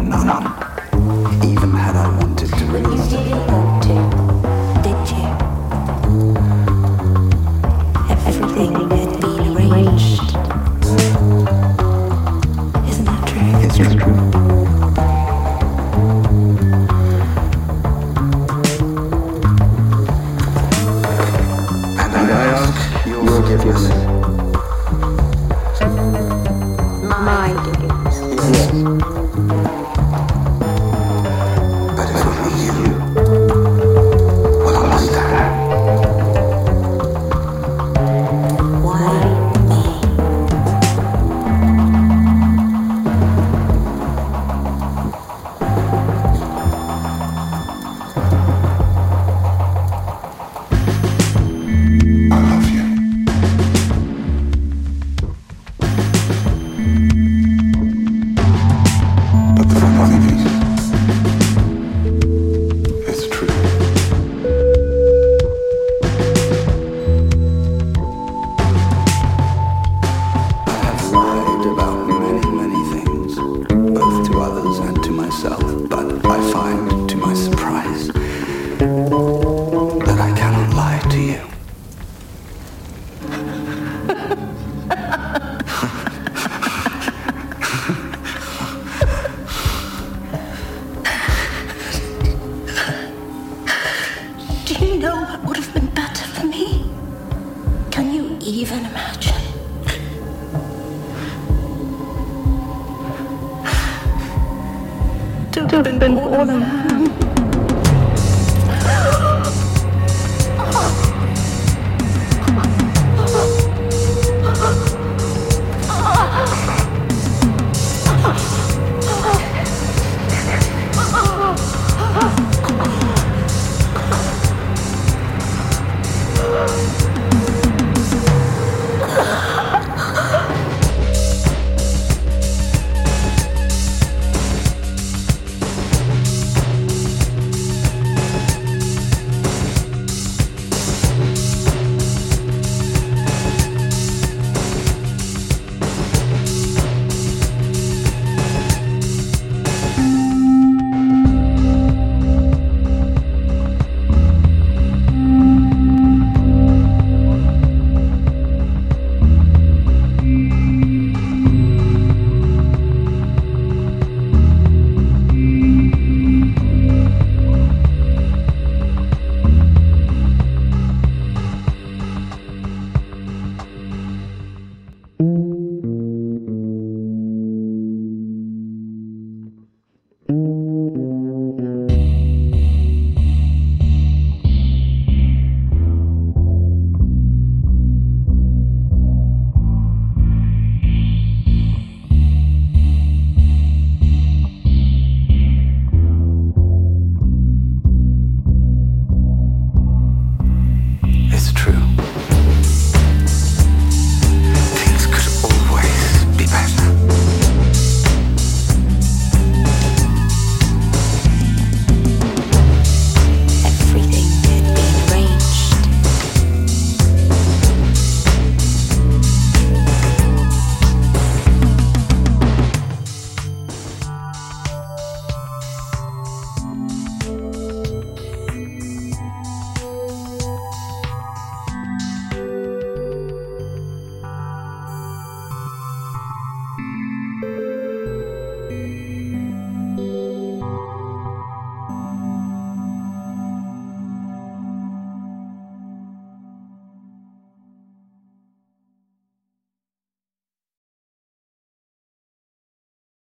None. Even had I wanted to You didn't want to, did you? Everything had been arranged. Isn't that true? It's true. And I ask your forgiveness. My forgiveness. Yes. But I find, to my surprise, that I cannot lie to you. Do you know what would have been better for me? Can you even imagine? To have